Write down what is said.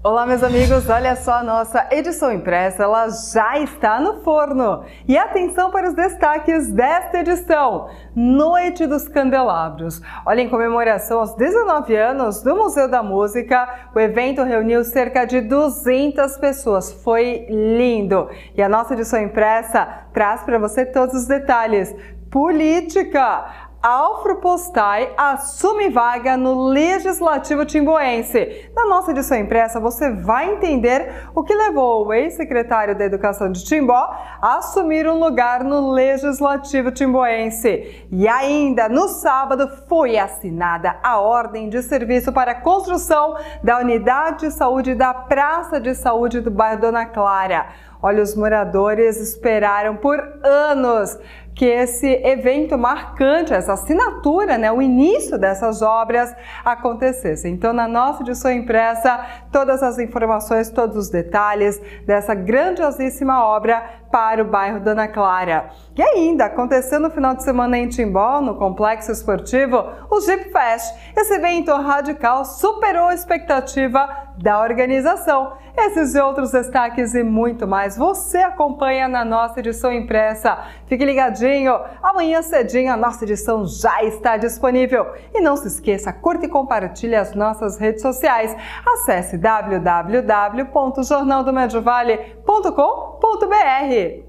Olá, meus amigos, olha só a nossa edição impressa, ela já está no forno. E atenção para os destaques desta edição: Noite dos Candelabros. Olha, em comemoração aos 19 anos do Museu da Música, o evento reuniu cerca de 200 pessoas. Foi lindo. E a nossa edição impressa traz para você todos os detalhes. Política! Alfro Postai assume vaga no Legislativo Timboense. Na nossa edição impressa, você vai entender o que levou o ex-secretário da Educação de Timbó a assumir um lugar no Legislativo Timboense. E ainda, no sábado, foi assinada a ordem de serviço para a construção da Unidade de Saúde da Praça de Saúde do bairro Dona Clara. Olha, os moradores esperaram por anos que esse evento marcante, essa assinatura, né, o início dessas obras acontecesse. Então, na nossa edição impressa, todas as informações, todos os detalhes dessa grandiosíssima obra para o bairro Dona Clara. E ainda, aconteceu no final de semana em Timbó, no Complexo Esportivo, o Jeep Fest. Esse evento radical superou a expectativa da organização. Esses e outros destaques e muito mais você acompanha na nossa edição impressa. Fique ligadinho, amanhã cedinho a nossa edição já está disponível. E não se esqueça, curta e compartilhe as nossas redes sociais. Acesse www.jornaldomediovale.com.br